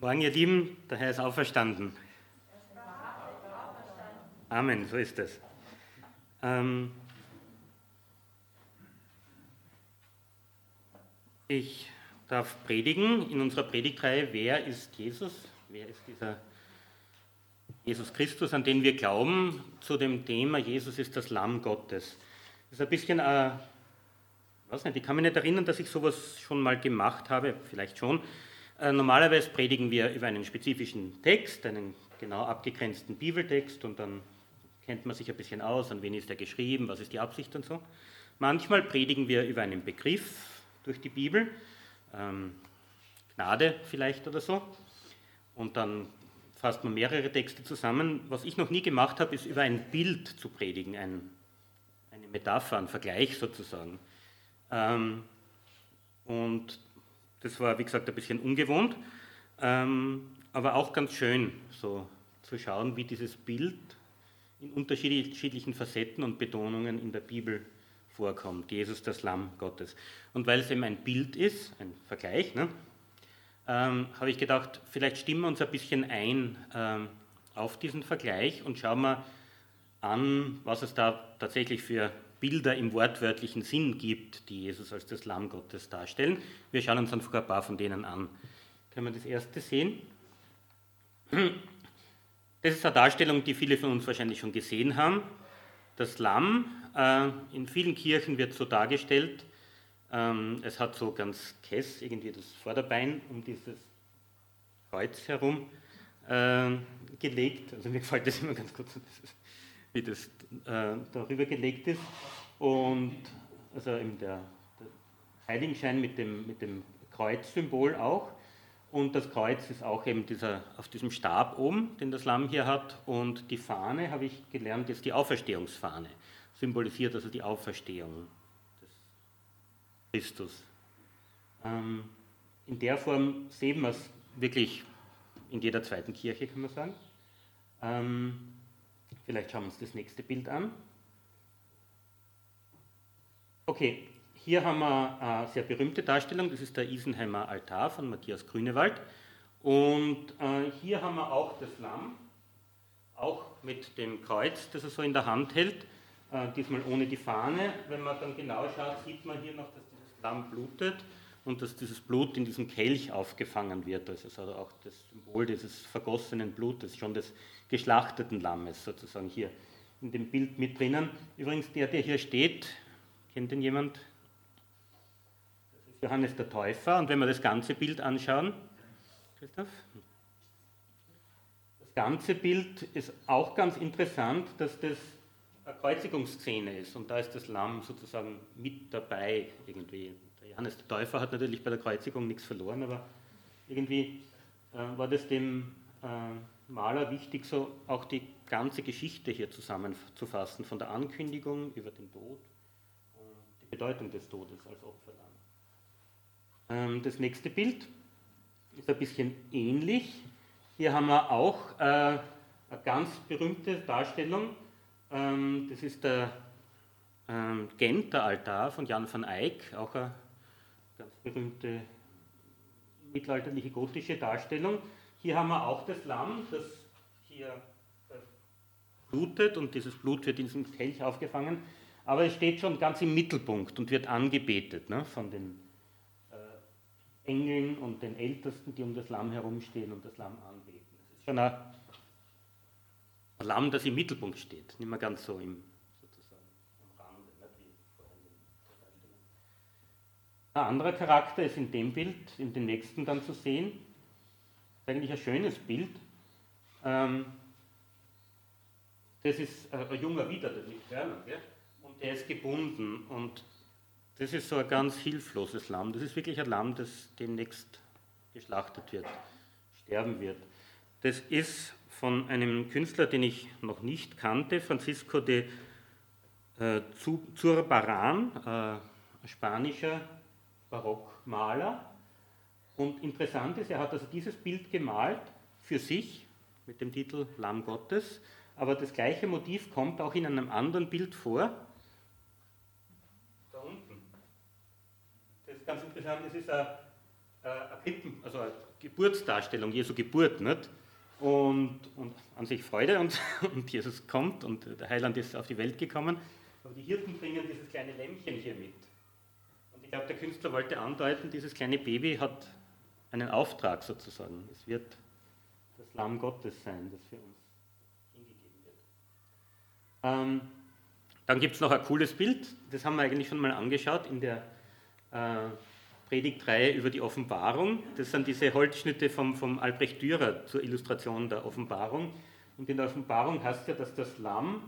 Morgen, ihr Lieben, der Herr ist auferstanden. Amen, so ist es. Ähm ich darf predigen in unserer Predigtreihe Wer ist Jesus? Wer ist dieser Jesus Christus, an den wir glauben, zu dem Thema Jesus ist das Lamm Gottes. Das ist ein bisschen, äh, weiß nicht, ich kann mich nicht erinnern, dass ich sowas schon mal gemacht habe, vielleicht schon. Äh, normalerweise predigen wir über einen spezifischen Text, einen genau abgegrenzten Bibeltext und dann kennt man sich ein bisschen aus, an wen ist er geschrieben, was ist die Absicht und so. Manchmal predigen wir über einen Begriff durch die Bibel, ähm, Gnade vielleicht oder so, und dann fasst man mehrere Texte zusammen. Was ich noch nie gemacht habe, ist über ein Bild zu predigen, ein, eine Metapher, ein Vergleich sozusagen. Ähm, und das war, wie gesagt, ein bisschen ungewohnt, ähm, aber auch ganz schön, so zu schauen, wie dieses Bild in unterschiedlichen Facetten und Betonungen in der Bibel vorkommt. Jesus, das Lamm Gottes. Und weil es eben ein Bild ist, ein Vergleich, ne, ähm, habe ich gedacht, vielleicht stimmen wir uns ein bisschen ein ähm, auf diesen Vergleich und schauen wir an, was es da tatsächlich für Bilder im wortwörtlichen Sinn gibt, die Jesus als das Lamm Gottes darstellen. Wir schauen uns einfach ein paar von denen an. Können wir das erste sehen? Das ist eine Darstellung, die viele von uns wahrscheinlich schon gesehen haben. Das Lamm, äh, in vielen Kirchen wird so dargestellt, ähm, es hat so ganz kess irgendwie das Vorderbein um dieses Kreuz herum äh, gelegt. Also mir gefällt das immer ganz gut, wie das äh, darüber gelegt ist. Und also eben der, der Heiligenschein mit dem, mit dem Kreuzsymbol auch. Und das Kreuz ist auch eben dieser, auf diesem Stab oben, den das Lamm hier hat. Und die Fahne, habe ich gelernt, ist die Auferstehungsfahne. Symbolisiert also die Auferstehung des Christus. Ähm, in der Form sehen wir es wirklich in jeder zweiten Kirche, kann man sagen. Ähm, vielleicht schauen wir uns das nächste Bild an. Okay, hier haben wir eine sehr berühmte Darstellung, das ist der Isenheimer Altar von Matthias Grünewald. Und äh, hier haben wir auch das Lamm, auch mit dem Kreuz, das er so in der Hand hält, äh, diesmal ohne die Fahne. Wenn man dann genau schaut, sieht man hier noch, dass dieses Lamm blutet und dass dieses Blut in diesem Kelch aufgefangen wird. Das ist also auch das Symbol dieses vergossenen Blutes, schon des geschlachteten Lammes sozusagen hier in dem Bild mit drinnen. Übrigens, der, der hier steht, Kennt den jemand? Das ist Johannes der Täufer. Und wenn wir das ganze Bild anschauen, Christoph? Das ganze Bild ist auch ganz interessant, dass das eine Kreuzigungsszene ist. Und da ist das Lamm sozusagen mit dabei irgendwie. Der Johannes der Täufer hat natürlich bei der Kreuzigung nichts verloren, aber irgendwie äh, war das dem äh, Maler wichtig, so auch die ganze Geschichte hier zusammenzufassen, von der Ankündigung über den Tod Bedeutung des Todes als Opferlamm. Ähm, das nächste Bild ist ein bisschen ähnlich. Hier haben wir auch äh, eine ganz berühmte Darstellung. Ähm, das ist der ähm, Genter Altar von Jan van Eyck, auch eine ganz berühmte mittelalterliche gotische Darstellung. Hier haben wir auch das Lamm, das hier blutet und dieses Blut wird in diesem Kelch aufgefangen aber es steht schon ganz im Mittelpunkt und wird angebetet ne, von den äh, Engeln und den Ältesten, die um das Lamm herumstehen und das Lamm anbeten. Es ist schon ein, Lamm, das im Mittelpunkt steht, nicht mehr ganz so im, sozusagen, am Rande. Wie ein anderer Charakter ist in dem Bild, in dem nächsten dann zu sehen. Eigentlich ein schönes Bild. Ähm, das ist ein junger Wider, der nicht Werner, gell? der ist gebunden und das ist so ein ganz hilfloses Lamm. Das ist wirklich ein Lamm, das demnächst geschlachtet wird, sterben wird. Das ist von einem Künstler, den ich noch nicht kannte, Francisco de äh, Zurbaran, äh, spanischer Barockmaler. Und interessant ist, er hat also dieses Bild gemalt für sich mit dem Titel Lamm Gottes, aber das gleiche Motiv kommt auch in einem anderen Bild vor, ganz interessant, es ist ein äh, eine also eine Geburtsdarstellung, Jesu Geburt, nicht? Und, und an sich Freude und, und Jesus kommt und der Heiland ist auf die Welt gekommen. Aber die Hirten bringen dieses kleine Lämmchen hier mit. Und ich glaube, der Künstler wollte andeuten, dieses kleine Baby hat einen Auftrag sozusagen. Es wird das Lamm Gottes sein, das für uns hingegeben wird. Ähm, dann gibt es noch ein cooles Bild, das haben wir eigentlich schon mal angeschaut in der äh, Predigtreihe über die Offenbarung. Das sind diese Holzschnitte vom, vom Albrecht Dürer zur Illustration der Offenbarung. Und in der Offenbarung heißt ja, dass das Lamm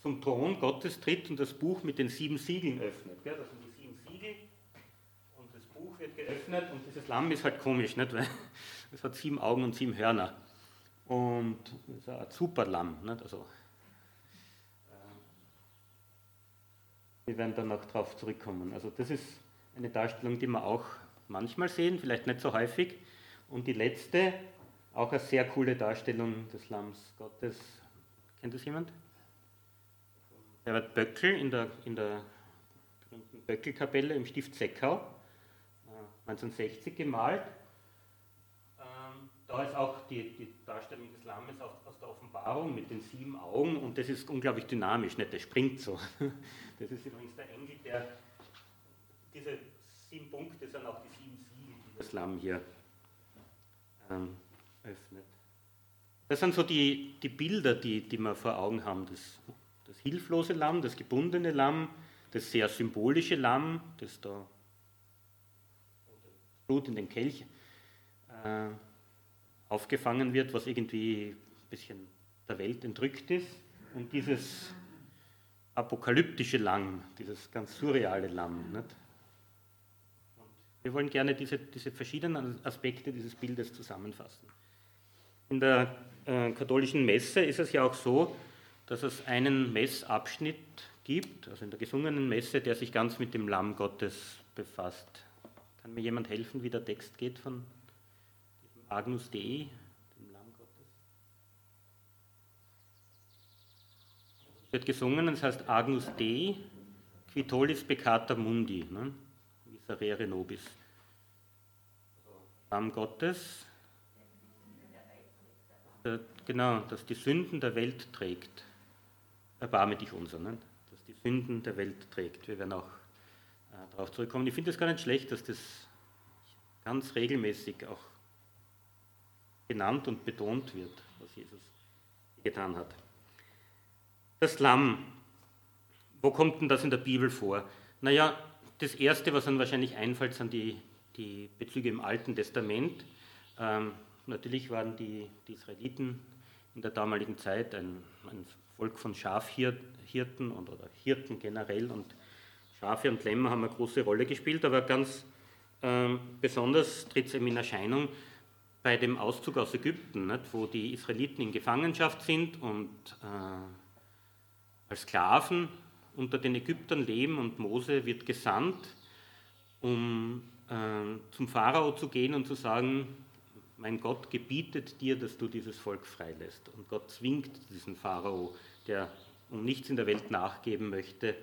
zum Thron Gottes tritt und das Buch mit den sieben Siegeln öffnet. Gell? Das sind die sieben Siegel und das Buch wird geöffnet und dieses Lamm ist halt komisch, nicht? weil es hat sieben Augen und sieben Hörner. Und es ist ein super Lamm. Nicht? Also, äh, wir werden dann noch darauf zurückkommen. Also das ist eine Darstellung, die wir auch manchmal sehen, vielleicht nicht so häufig. Und die letzte, auch eine sehr coole Darstellung des Lamms Gottes. Kennt das jemand? Herbert Böckel in der, in der berühmten Böckelkapelle im Stift Seckau, 1960 äh, gemalt. Ähm, da ist auch die, die Darstellung des Lammes aus, aus, der Offenbarung mit den sieben Augen und das ist unglaublich dynamisch, nicht? Das springt so. Das ist übrigens der Engel, der diese sieben Punkte sind auch die sieben Siegel, die das Lamm hier ähm, öffnet. Das sind so die, die Bilder, die, die wir vor Augen haben. Das, das hilflose Lamm, das gebundene Lamm, das sehr symbolische Lamm, das da Blut in den Kelch äh, aufgefangen wird, was irgendwie ein bisschen der Welt entrückt ist. Und dieses apokalyptische Lamm, dieses ganz surreale Lamm. Nicht? Wir wollen gerne diese, diese verschiedenen Aspekte dieses Bildes zusammenfassen. In der äh, katholischen Messe ist es ja auch so, dass es einen Messabschnitt gibt, also in der gesungenen Messe, der sich ganz mit dem Lamm Gottes befasst. Kann mir jemand helfen, wie der Text geht von Agnus Dei, dem Lamm Gottes? Es wird gesungen, es heißt Agnus Dei, qui tollis peccata mundi. Ne? Miserere nobis. Lamm Gottes, der, genau, dass die Sünden der Welt trägt. Erbarme dich unser, ne? dass die Sünden der Welt trägt. Wir werden auch darauf zurückkommen. Ich finde es gar nicht schlecht, dass das ganz regelmäßig auch genannt und betont wird, was Jesus getan hat. Das Lamm, wo kommt denn das in der Bibel vor? Naja, das Erste, was dann wahrscheinlich einfällt, sind die, die Bezüge im Alten Testament. Ähm, natürlich waren die, die, Israeliten in der damaligen Zeit ein, ein Volk von Schafhirten und, oder Hirten generell und Schafe und Lämmer haben eine große Rolle gespielt, aber ganz ähm, besonders tritt es eben in Erscheinung bei dem Auszug aus Ägypten, nicht, wo die Israeliten in Gefangenschaft sind und äh, als Sklaven unter den Ägyptern leben und Mose wird gesandt, um äh, zum Pharao zu gehen und zu sagen, mein Gott gebietet dir, dass du dieses Volk freilässt. Und Gott zwingt diesen Pharao, der um nichts in der Welt nachgeben möchte,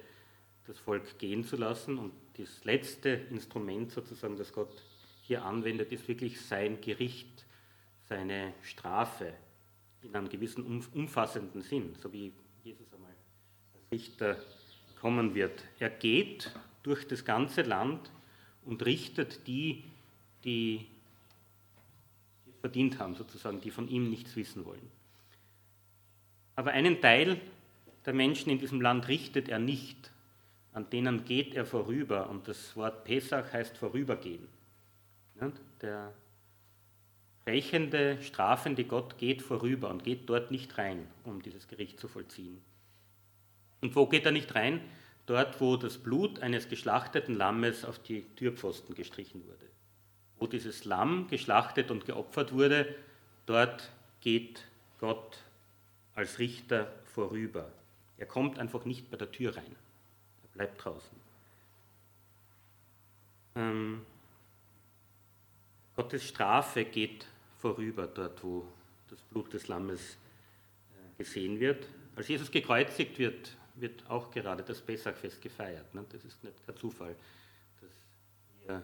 das Volk gehen zu lassen. Und das letzte Instrument sozusagen, das Gott hier anwendet, ist wirklich sein Gericht, seine Strafe in einem gewissen umfassenden Sinn, so wie Jesus einmal als Richter kommen wird. Er geht durch das ganze Land und richtet die, die verdient haben, sozusagen, die von ihm nichts wissen wollen. Aber einen Teil der Menschen in diesem Land richtet er nicht, an denen geht er vorüber. Und das Wort Pesach heißt vorübergehen. Der rächende, strafende Gott geht vorüber und geht dort nicht rein, um dieses Gericht zu vollziehen. Und wo geht er nicht rein? Dort, wo das Blut eines geschlachteten Lammes auf die Türpfosten gestrichen wurde. Wo dieses Lamm geschlachtet und geopfert wurde, dort geht Gott als Richter vorüber. Er kommt einfach nicht bei der Tür rein. Bleibt draußen. Ähm, Gottes Strafe geht vorüber dort, wo das Blut des Lammes äh, gesehen wird. Als Jesus gekreuzigt wird, wird auch gerade das Pessachfest gefeiert. Ne? Das ist nicht kein Zufall, dass wir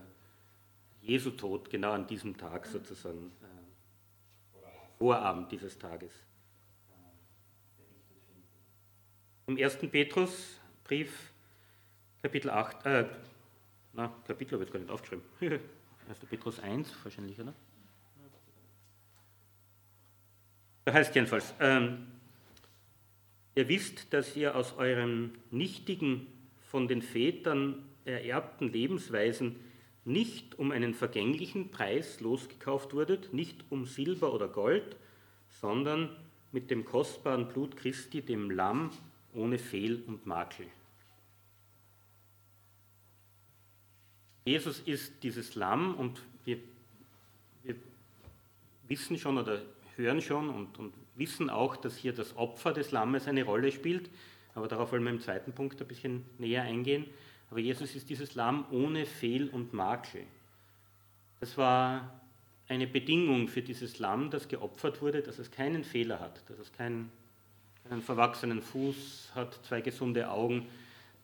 Jesu Tod genau an diesem Tag sozusagen, äh, Vorabend dieses Tages. Im 1. Petrusbrief, Kapitel 8, äh, na, Kapitel habe ich jetzt gar nicht aufgeschrieben. 1. Petrus 1 wahrscheinlich, oder? Da heißt jedenfalls, ähm, ihr wisst, dass ihr aus euren nichtigen, von den Vätern ererbten Lebensweisen nicht um einen vergänglichen Preis losgekauft wurdet, nicht um Silber oder Gold, sondern mit dem kostbaren Blut Christi, dem Lamm ohne Fehl und Makel. Jesus ist dieses Lamm und wir, wir wissen schon oder hören schon und, und, wissen auch, dass hier das Opfer des Lammes eine Rolle spielt, aber darauf wollen wir im zweiten Punkt ein bisschen näher eingehen. Aber Jesus ist dieses Lamm ohne Fehl und Makel. Das war eine Bedingung für dieses Lamm, das geopfert wurde, dass es keinen Fehler hat, dass es keinen, keinen verwachsenen Fuß hat, zwei gesunde Augen,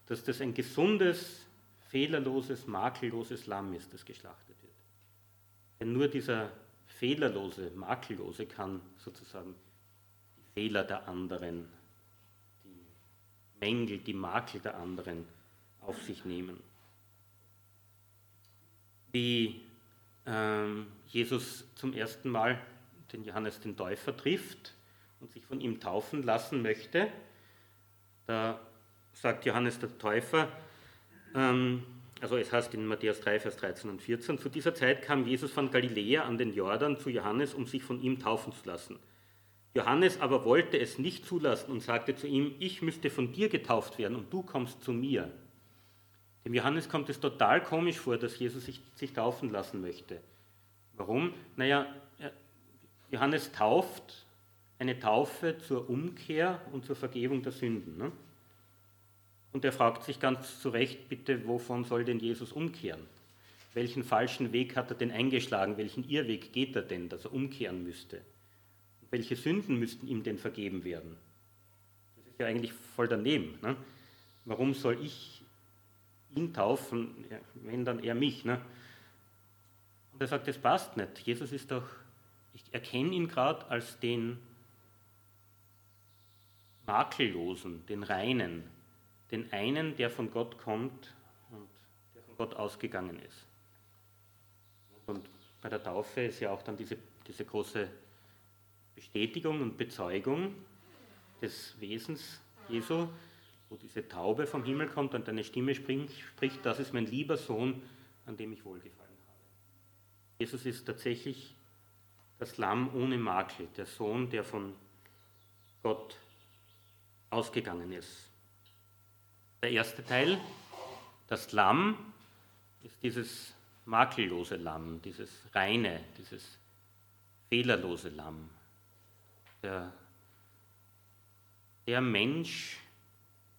dass das ein gesundes, fehlerloses, makelloses Lamm ist, das geschlachtet wird. Denn nur dieser fehlerlose, makellose kann sozusagen die Fehler der anderen, die Mängel, die Makel der anderen auf sich nehmen. Wie ähm, Jesus zum ersten Mal den Johannes den Täufer trifft und sich von ihm taufen lassen möchte, da sagt Johannes der Täufer, also es heißt in Matthäus 3, Vers 13 und 14, zu dieser Zeit kam Jesus von Galiläa an den Jordan zu Johannes, um sich von ihm taufen zu lassen. Johannes aber wollte es nicht zulassen und sagte zu ihm, ich müsste von dir getauft werden und du kommst zu mir. Dem Johannes kommt es total komisch vor, dass Jesus sich, sich taufen lassen möchte. Warum? Naja, Johannes tauft eine Taufe zur Umkehr und zur Vergebung der Sünden. Ne? Und er fragt sich ganz zu Recht, bitte, wovon soll denn Jesus umkehren? Welchen falschen Weg hat er denn eingeschlagen? Welchen Irrweg geht er denn, dass er umkehren müsste? welche Sünden müssten ihm denn vergeben werden? Das ist ja eigentlich voll daneben. Ne? Warum soll ich ihn taufen, wenn dann er mich. Ne? Und er sagt, das passt nicht. Jesus ist doch, ich erkenne ihn gerade als den Makellosen, den Reinen, den einen, der von Gott kommt und der von Gott ausgegangen ist. Und bei der Taufe ist ja auch dann diese, diese große Bestätigung und Bezeugung des Wesens Jesu, wo diese Taube vom Himmel kommt und eine Stimme spricht, spricht, das ist mein lieber Sohn, an dem ich wohlgefallen habe. Jesus ist tatsächlich das Lamm ohne Makel, der Sohn, der von Gott ausgegangen ist. Der erste Teil, das Lamm, ist dieses makellose Lamm, dieses reine, dieses fehlerlose Lamm. Der, der Mensch,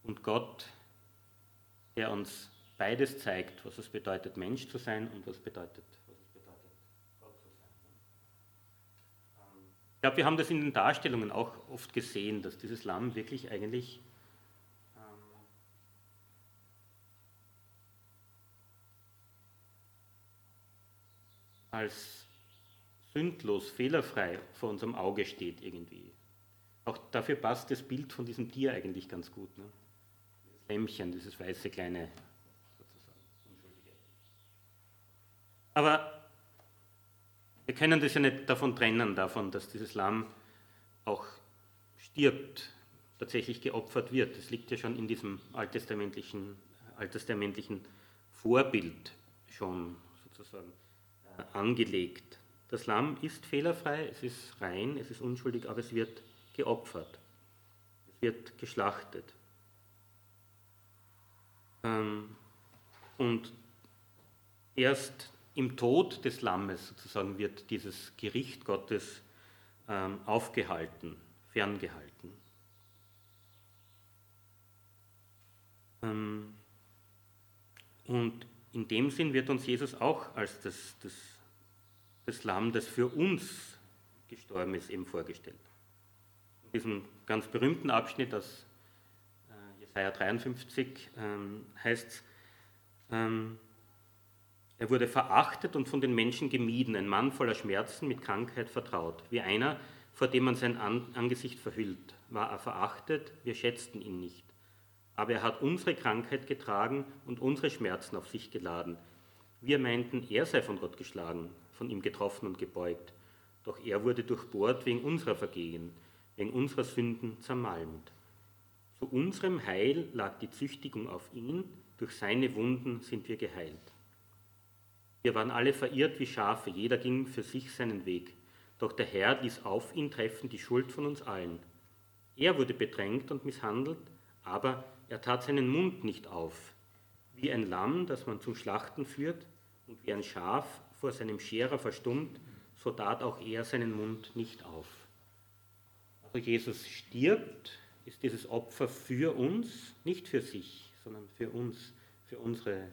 und Gott, der uns beides zeigt, was es bedeutet, Mensch zu sein und was, bedeutet, was es bedeutet, Gott zu sein. Ich glaube, wir haben das in den Darstellungen auch oft gesehen, dass dieses Lamm wirklich eigentlich als sündlos, fehlerfrei vor unserem Auge steht irgendwie. Auch dafür passt das Bild von diesem Tier eigentlich ganz gut. Ne? Lämmchen, dieses weiße kleine, sozusagen, Unschuldige. Aber wir können das ja nicht davon trennen, davon, dass dieses Lamm auch stirbt, tatsächlich geopfert wird. Das liegt ja schon in diesem alttestamentlichen, alttestamentlichen Vorbild schon sozusagen angelegt. Das Lamm ist fehlerfrei, es ist rein, es ist unschuldig, aber es wird geopfert. Es wird geschlachtet. Ähm, und erst im Tod des Lammes sozusagen wird dieses Gericht Gottes ähm, aufgehalten, ferngehalten. Ähm, und in dem Sinn wird uns Jesus auch als das, das, das Lamm, das für uns gestorben ist, eben vorgestellt. In diesem ganz berühmten Abschnitt aus Jesaja 53 ähm, heißt es, ähm, Er wurde verachtet und von den Menschen gemieden, ein Mann voller Schmerzen, mit Krankheit vertraut, wie einer, vor dem man sein Angesicht verhüllt. War er verachtet, wir schätzten ihn nicht. Aber er hat unsere Krankheit getragen und unsere Schmerzen auf sich geladen. Wir meinten, er sei von Gott geschlagen, von ihm getroffen und gebeugt. Doch er wurde durchbohrt wegen unserer Vergehen, wegen unserer Sünden zermalmt. Zu unserem Heil lag die Züchtigung auf ihn, durch seine Wunden sind wir geheilt. Wir waren alle verirrt wie Schafe, jeder ging für sich seinen Weg. Doch der Herr ließ auf ihn treffen die Schuld von uns allen. Er wurde bedrängt und misshandelt, aber er tat seinen Mund nicht auf. Wie ein Lamm, das man zum Schlachten führt, und wie ein Schaf vor seinem Scherer verstummt, so tat auch er seinen Mund nicht auf. Also Jesus stirbt, ist dieses Opfer für uns, nicht für sich, sondern für uns, für unsere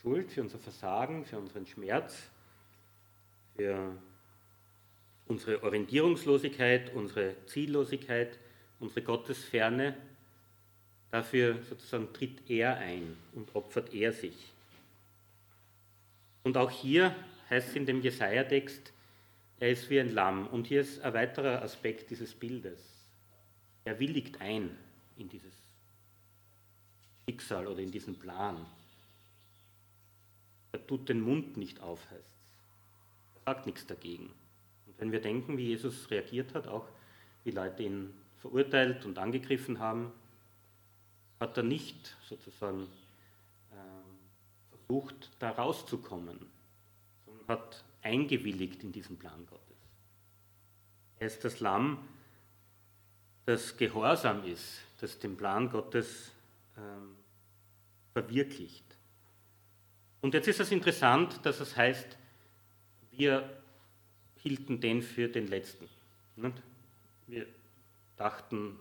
Schuld, für unser Versagen, für unseren Schmerz, für unsere Orientierungslosigkeit, unsere Ziellosigkeit, unsere Gottesferne. Dafür sozusagen tritt er ein und opfert er sich. Und auch hier heißt es in dem Jesaja-Text, er ist wie ein Lamm. Und hier ist ein weiterer Aspekt dieses Bildes. Er willigt ein in dieses Schicksal oder in diesen Plan. Er tut den Mund nicht auf, heißt es. Er sagt nichts dagegen. Und wenn wir denken, wie Jesus reagiert hat, auch wie Leute ihn verurteilt und angegriffen haben, hat er nicht sozusagen versucht, da rauszukommen, sondern hat eingewilligt in diesen Plan Gottes. Er ist das Lamm, das gehorsam ist, das den Plan Gottes ähm, verwirklicht. Und jetzt ist es interessant, dass es heißt, wir hielten den für den Letzten. Wir dachten,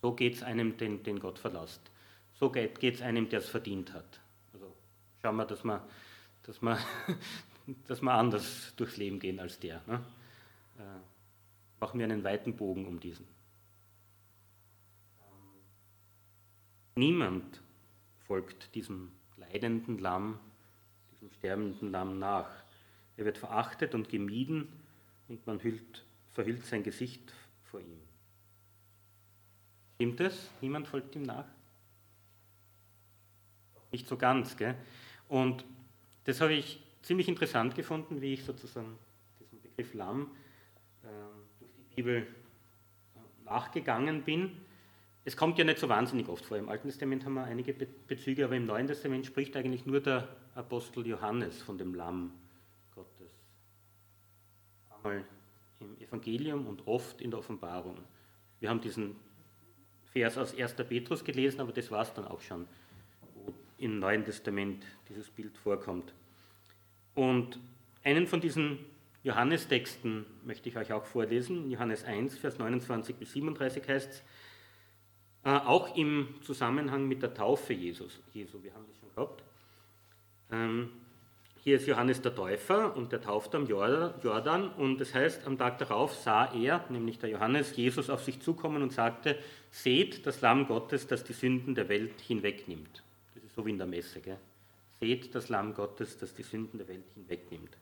so geht es einem, den, den Gott verlasst. So geht es einem, der es verdient hat schauen wir, dass wir, dass wir, dass wir anders durchs Leben gehen als der. Ne? Äh, machen wir einen weiten Bogen um diesen. Niemand folgt diesem leidenden Lamm, diesem sterbenden Lamm nach. Er wird verachtet und gemieden und man hüllt, verhüllt sein Gesicht vor ihm. Stimmt es? Niemand folgt ihm nach? Nicht so ganz, gell? Und das habe ich ziemlich interessant gefunden, wie ich sozusagen diesen Begriff Lamm äh, durch die Bibel äh, nachgegangen bin. Es kommt ja nicht so wahnsinnig oft vor. Im Alten Testament haben wir einige Bezüge, aber im Neuen Testament spricht eigentlich nur der Apostel Johannes von dem Lamm Gottes. Einmal im Evangelium und oft in der Offenbarung. Wir haben diesen Vers aus 1. Petrus gelesen, aber das war es dann auch schon im Neuen Testament dieses Bild vorkommt. Und einen von diesen Johannestexten möchte ich euch auch vorlesen. Johannes 1, Vers 29 bis 37 heißt es, äh, auch im Zusammenhang mit der Taufe Jesus. Jesu, wir haben das schon gehabt. Ähm, hier ist Johannes der Täufer und der tauft am Jordan und das heißt, am Tag darauf sah er, nämlich der Johannes, Jesus auf sich zukommen und sagte, seht das Lamm Gottes, das die Sünden der Welt hinwegnimmt so wie in der Messe. Gell? Seht das Lamm Gottes, das die Sünden der Welt hinwegnimmt.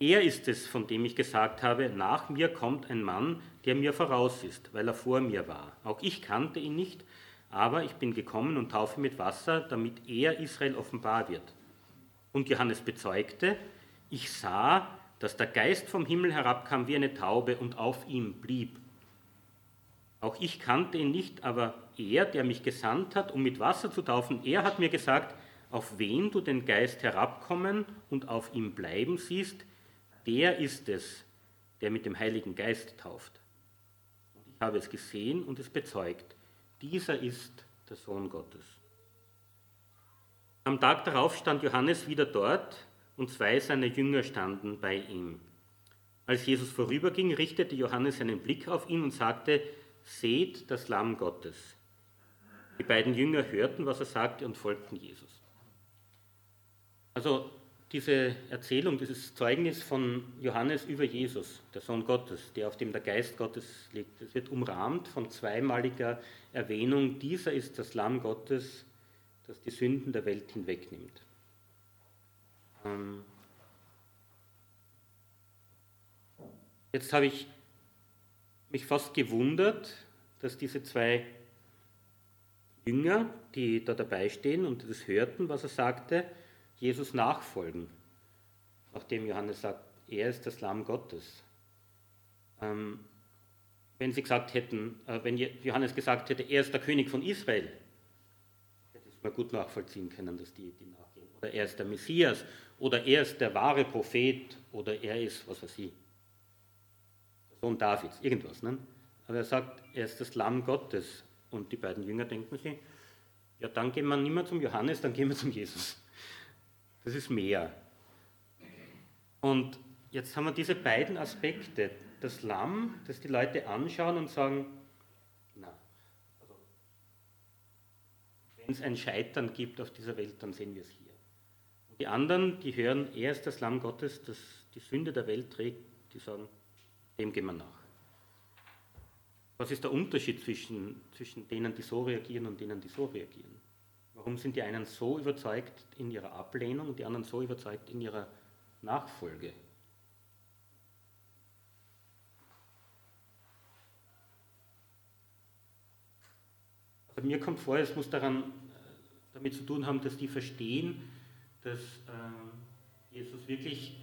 Er ist es, von dem ich gesagt habe, nach mir kommt ein Mann, der mir voraus ist, weil er vor mir war. Auch ich kannte ihn nicht, aber ich bin gekommen und taufe mit Wasser, damit er Israel offenbar wird. Und Johannes bezeugte, ich sah, dass der Geist vom Himmel herabkam wie eine Taube und auf ihm blieb. Auch ich kannte ihn nicht, aber er, der mich gesandt hat, um mit Wasser zu taufen, er hat mir gesagt, auf wen du den Geist herabkommen und auf ihm bleiben siehst, der ist es, der mit dem Heiligen Geist tauft. Und ich habe es gesehen und es bezeugt. Dieser ist der Sohn Gottes. Am Tag darauf stand Johannes wieder dort und zwei seiner Jünger standen bei ihm. Als Jesus vorüberging, richtete Johannes seinen Blick auf ihn und sagte, Seht das Lamm Gottes. Die beiden Jünger hörten, was er sagte und folgten Jesus. Also diese Erzählung, dieses Zeugnis von Johannes über Jesus, der Sohn Gottes, der auf dem der Geist Gottes liegt, es wird umrahmt von zweimaliger Erwähnung, dieser ist das Lamm Gottes, das die Sünden der Welt hinwegnimmt. Ähm, jetzt habe ich mich fast gewundert, dass diese zwei Jünger, die da dabei stehen und das hörten, was er sagte, Jesus nachfolgen, nachdem Johannes sagt, er ist das Lamm Gottes. Ähm, wenn sie gesagt hätten, äh, wenn Johannes gesagt hätte, er ist der König von Israel, man gut nachvollziehen können, dass die, die nachgehen. Oder er ist der Messias, oder er ist der wahre Prophet, oder er ist, was weiß ich, der Sohn Davids, irgendwas. Ne? Aber er sagt, er ist das Lamm Gottes. Und die beiden Jünger denken sich, ja, dann gehen wir nicht mehr zum Johannes, dann gehen wir zum Jesus. Das ist mehr. Und jetzt haben wir diese beiden Aspekte. Das Lamm, das die Leute anschauen und sagen, na, also, wenn es ein Scheitern gibt auf dieser Welt, dann sehen wir es hier. Und die anderen, die hören, er ist das Lamm Gottes, das die Sünde der Welt trägt, die sagen, dem gehen wir nach. Was ist der Unterschied zwischen, zwischen denen, die so reagieren und denen, die so reagieren? Warum sind die einen so überzeugt in ihrer Ablehnung und die anderen so überzeugt in ihrer Nachfolge? Also mir kommt vor, es muss daran damit zu tun haben, dass die verstehen, dass äh, Jesus wirklich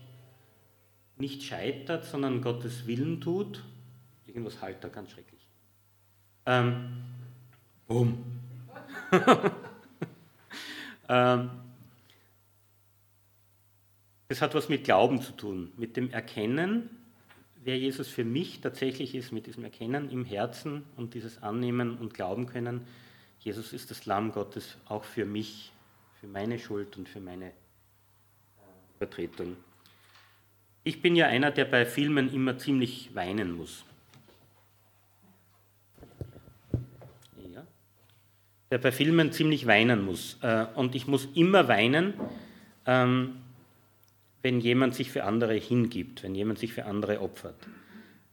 nicht scheitert, sondern Gottes Willen tut. Irgendwas halt da ganz schrecklich. Ähm, boom. ähm, das hat was mit Glauben zu tun, mit dem Erkennen, wer Jesus für mich tatsächlich ist, mit diesem Erkennen im Herzen und dieses Annehmen und Glauben können. Jesus ist das Lamm Gottes auch für mich, für meine Schuld und für meine äh, Übertretung. Ich bin ja einer, der bei Filmen immer ziemlich weinen muss. der bei Filmen ziemlich weinen muss. Äh, und ich muss immer weinen, ähm, wenn jemand sich für andere hingibt, wenn jemand sich für andere opfert.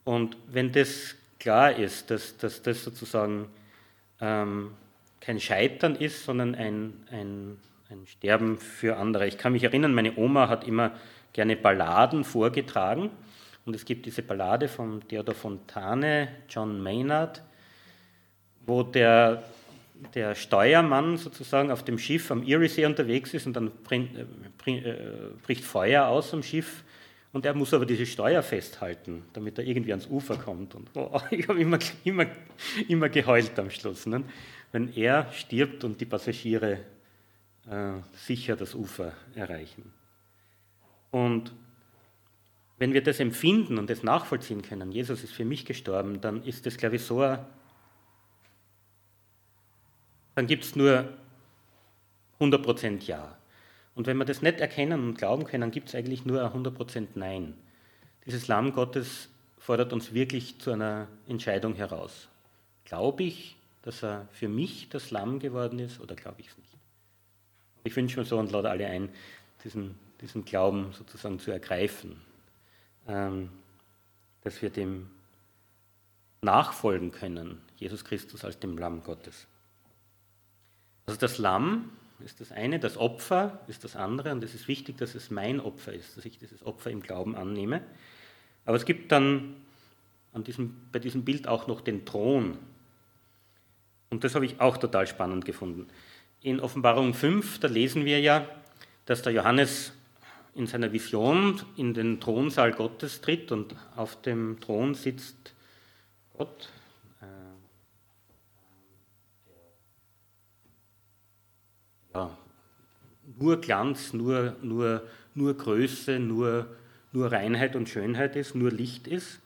Und wenn das klar ist, dass, dass das sozusagen ähm, kein Scheitern ist, sondern ein, ein, ein Sterben für andere. Ich kann mich erinnern, meine Oma hat immer gerne Balladen vorgetragen. Und es gibt diese Ballade von Theodor Fontane, John Maynard, wo der der Steuermann sozusagen auf dem Schiff am Eriesee unterwegs ist und dann äh, äh, bricht Feuer aus am Schiff und er muss aber diese Steuer festhalten, damit er irgendwie ans Ufer kommt. Und oh, ich habe immer, immer, immer geheult am Schluss, ne? Wenn er stirbt und die Passagiere äh, sicher das Ufer erreichen. Und wenn wir das empfinden und das nachvollziehen können, Jesus ist für mich gestorben, dann ist das, glaube ich, so dann gibt es nur 100% Ja. Und wenn wir das nicht erkennen und glauben können, dann gibt es eigentlich nur 100% Nein. Dieses Lamm Gottes fordert uns wirklich zu einer Entscheidung heraus. Glaube ich, dass er für mich das Lamm geworden ist oder glaube ich es nicht? Ich wünsche mir so und lade alle ein, diesen, diesen Glauben sozusagen zu ergreifen, ähm, dass wir dem nachfolgen können, Jesus Christus als dem Lamm Gottes. Also das Lamm ist das eine, das Opfer ist das andere und es ist wichtig, dass es mein Opfer ist, dass ich dieses Opfer im Glauben annehme. Aber es gibt dann an diesem, bei diesem Bild auch noch den Thron. Und das habe ich auch total spannend gefunden. In Offenbarung 5, da lesen wir ja, dass der Johannes in seiner Vision in den Thronsaal Gottes tritt und auf dem Thron sitzt Gott, ja, nur Glanz, nur, nur, nur Größe, nur, nur Reinheit und Schönheit ist, nur Licht ist.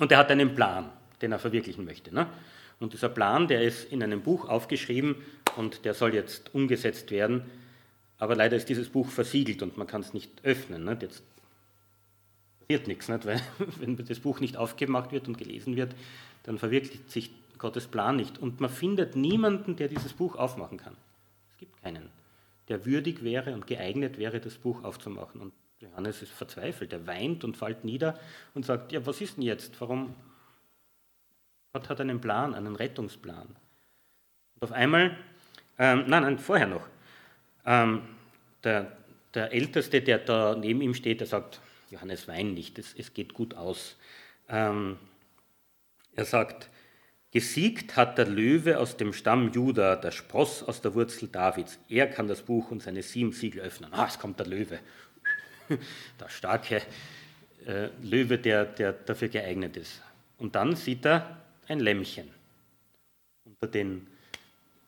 Und er hat einen Plan, den er verwirklichen möchte. Ne? Und dieser Plan, der ist in einem Buch aufgeschrieben und der soll jetzt umgesetzt werden. Aber leider ist dieses Buch versiegelt und man kann es nicht öffnen. Ne? Jetzt passiert nichts, nicht? weil wenn das Buch nicht aufgemacht wird und gelesen wird, dann verwirklicht sich Gottes Plan nicht. Und man findet niemanden, der dieses Buch aufmachen kann gibt keinen, der würdig wäre und geeignet wäre, das Buch aufzumachen. Und Johannes ist verzweifelt, er weint und fällt nieder und sagt, ja, was ist denn jetzt? Warum? Gott hat einen Plan, einen Rettungsplan. Und auf einmal, ähm, nein, nein, vorher noch, ähm, der, der Älteste, der da neben ihm steht, der sagt, Johannes wein nicht, es, es geht gut aus. Ähm, er sagt, gesiegt hat der Löwe aus dem Stamm Juda, der Spross aus der Wurzel Davids. Er kann das Buch und seine sieben Siegel öffnen. Ah, es kommt der Löwe. der starke äh, Löwe, der, der dafür geeignet ist. Und dann sieht er ein Lämmchen unter den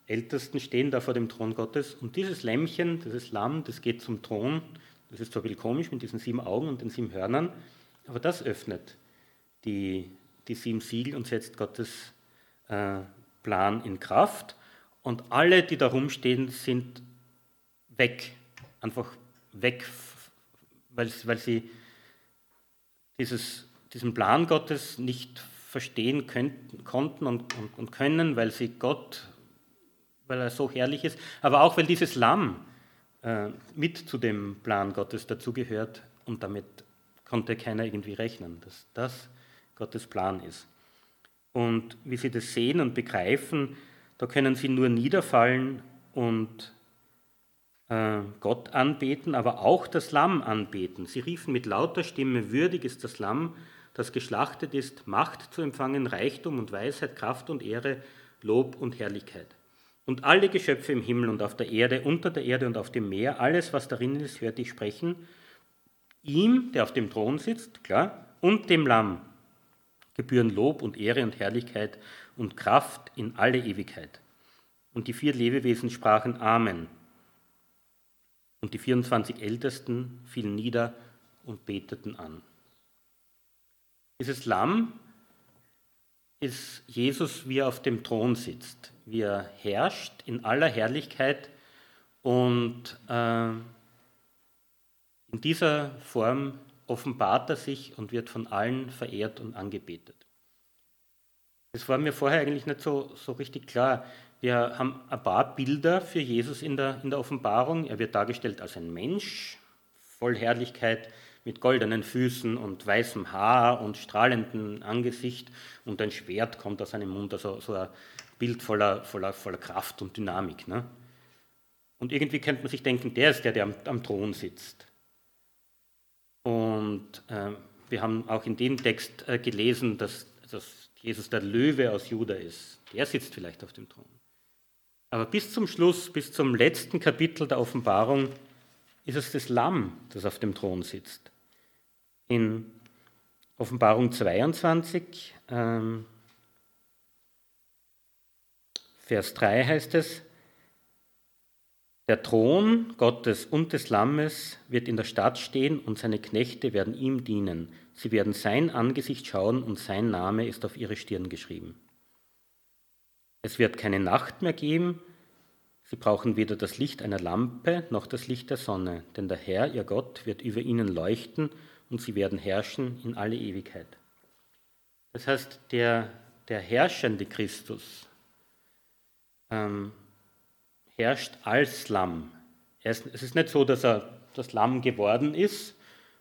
Ältesten stehen da vor dem Thron Gottes und dieses Lämmchen, dieses Lamm, das geht zum Thron. Das ist zwar ein bisschen komisch mit diesen sieben Augen und den sieben Hörnern, aber das öffnet die, die sieben Siegel und setzt Gottes äh, Plan in Kraft. Und alle, die da rumstehen, sind weg, einfach weg, weil, weil sie dieses, diesen Plan Gottes nicht verstehen könnten, konnten und, und, und können, weil sie Gott weil er so herrlich ist, aber auch weil dieses Lamm äh, mit zu dem Plan Gottes dazugehört und damit konnte keiner irgendwie rechnen, dass das Gottes Plan ist. Und wie sie das sehen und begreifen, da können sie nur niederfallen und äh, Gott anbeten, aber auch das Lamm anbeten. Sie riefen mit lauter Stimme, würdig ist das Lamm, das geschlachtet ist, Macht zu empfangen, Reichtum und Weisheit, Kraft und Ehre, Lob und Herrlichkeit. Und alle Geschöpfe im Himmel und auf der Erde, unter der Erde und auf dem Meer, alles, was darin ist, hört dich sprechen. Ihm, der auf dem Thron sitzt, klar, und dem Lamm gebühren Lob und Ehre und Herrlichkeit und Kraft in alle Ewigkeit. Und die vier Lebewesen sprachen Amen. Und die 24 Ältesten fielen nieder und beteten an. Dieses Lamm ist Jesus, wie er auf dem Thron sitzt, wie er herrscht in aller Herrlichkeit und äh, in dieser Form offenbart er sich und wird von allen verehrt und angebetet. Das war mir vorher eigentlich nicht so, so richtig klar. Wir haben ein paar Bilder für Jesus in der, in der Offenbarung. Er wird dargestellt als ein Mensch, voll Herrlichkeit, mit goldenen Füßen und weißem Haar und strahlendem Angesicht und ein Schwert kommt aus seinem Mund, also so ein Bild voller, voller, voller Kraft und Dynamik. Ne? Und irgendwie könnte man sich denken, der ist der, der am, am Thron sitzt. Und äh, wir haben auch in dem Text äh, gelesen, dass, dass Jesus der Löwe aus Juda ist. Der sitzt vielleicht auf dem Thron. Aber bis zum Schluss, bis zum letzten Kapitel der Offenbarung, ist es das Lamm, das auf dem Thron sitzt. In Offenbarung 22, ähm, Vers 3 heißt es, der Thron Gottes und des Lammes wird in der Stadt stehen und seine Knechte werden ihm dienen. Sie werden sein Angesicht schauen und sein Name ist auf ihre Stirn geschrieben. Es wird keine Nacht mehr geben. Sie brauchen weder das Licht einer Lampe noch das Licht der Sonne, denn der Herr, ihr Gott, wird über ihnen leuchten und sie werden herrschen in alle Ewigkeit. Das heißt, der, der herrschende Christus ähm, herrscht als Lamm. Es ist nicht so, dass er das Lamm geworden ist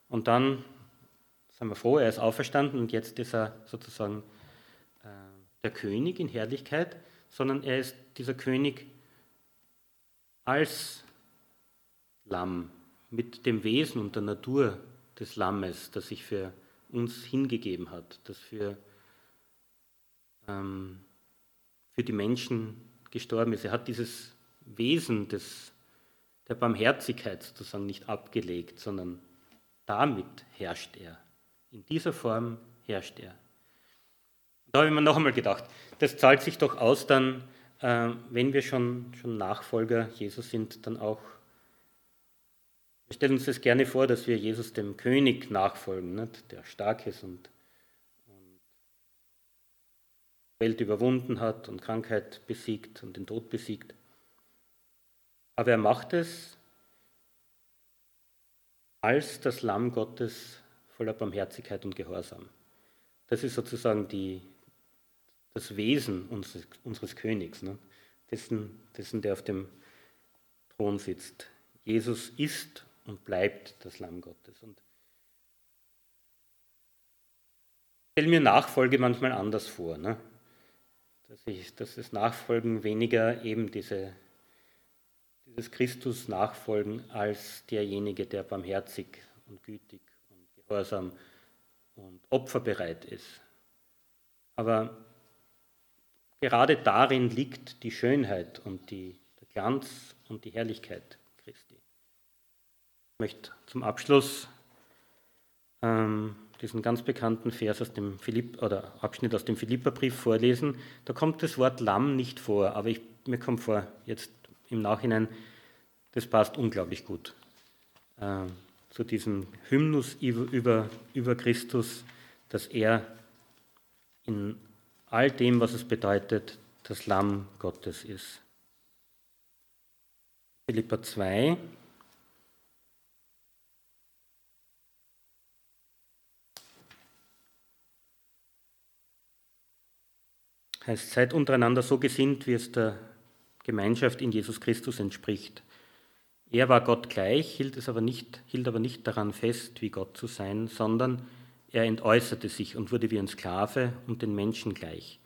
und dann sind wir froh, er ist auferstanden und jetzt ist er sozusagen äh, der König in Herrlichkeit, sondern er ist dieser König als Lamm mit dem Wesen und der Natur des Lammes, das sich für uns hingegeben hat, das für, ähm, für die Menschen gestorben ist. Er hat dieses Wesen des, der Barmherzigkeit sozusagen nicht abgelegt, sondern damit herrscht er. In dieser Form herrscht er. Da habe ich mir noch einmal gedacht, das zahlt sich doch aus dann, äh, wenn wir schon, schon Nachfolger Jesus sind, dann auch wir stellen uns das gerne vor, dass wir Jesus dem König nachfolgen, nicht? der stark ist und, und Welt überwunden hat und Krankheit besiegt und den Tod besiegt. Aber er macht es als das Lamm Gottes voller Barmherzigkeit und Gehorsam. Das ist sozusagen die, das Wesen unseres, unseres Königs, ne? dessen, dessen, der auf dem Thron sitzt. Jesus ist und bleibt das Lamm Gottes. Und ich stelle mir Nachfolge manchmal anders vor, ne? dass, ich, dass das Nachfolgen weniger eben diese, dieses Christus nachfolgen als derjenige, der barmherzig und gütig und gehorsam und opferbereit ist. Aber gerade darin liegt die Schönheit und die, der Glanz und die Herrlichkeit Christi. Ich möchte zum Abschluss ähm, diesen ganz bekannten Vers aus dem Philipp oder Abschnitt aus dem Philipperbrief vorlesen. Da kommt das Wort Lamm nicht vor, aber ich, mir kommt vor, jetzt im Nachhinein, das passt unglaublich gut äh, zu diesem Hymnus über, über, über Christus, dass er in all dem, was es bedeutet, das Lamm Gottes ist. Philippa 2, heißt, seid untereinander so gesinnt, wie es der Gemeinschaft in Jesus Christus entspricht. Er war Gott gleich, hielt, es aber nicht, hielt aber nicht daran fest, wie Gott zu sein, sondern er entäußerte sich und wurde wie ein Sklave und den Menschen gleich.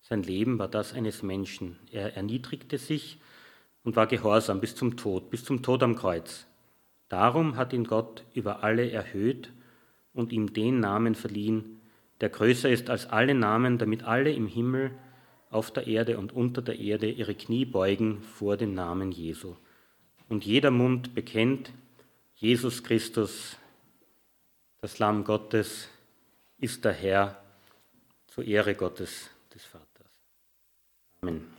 Sein Leben war das eines Menschen. Er erniedrigte sich und war gehorsam bis zum Tod, bis zum Tod am Kreuz. Darum hat ihn Gott über alle erhöht und ihm den Namen verliehen, der größer ist als alle Namen, damit alle im Himmel, auf der Erde und unter der Erde ihre Knie beugen vor dem Namen Jesu. Und jeder Mund bekennt, Jesus Christus, das Lamm Gottes, ist der Herr zur Ehre Gottes des Vaters. Amen.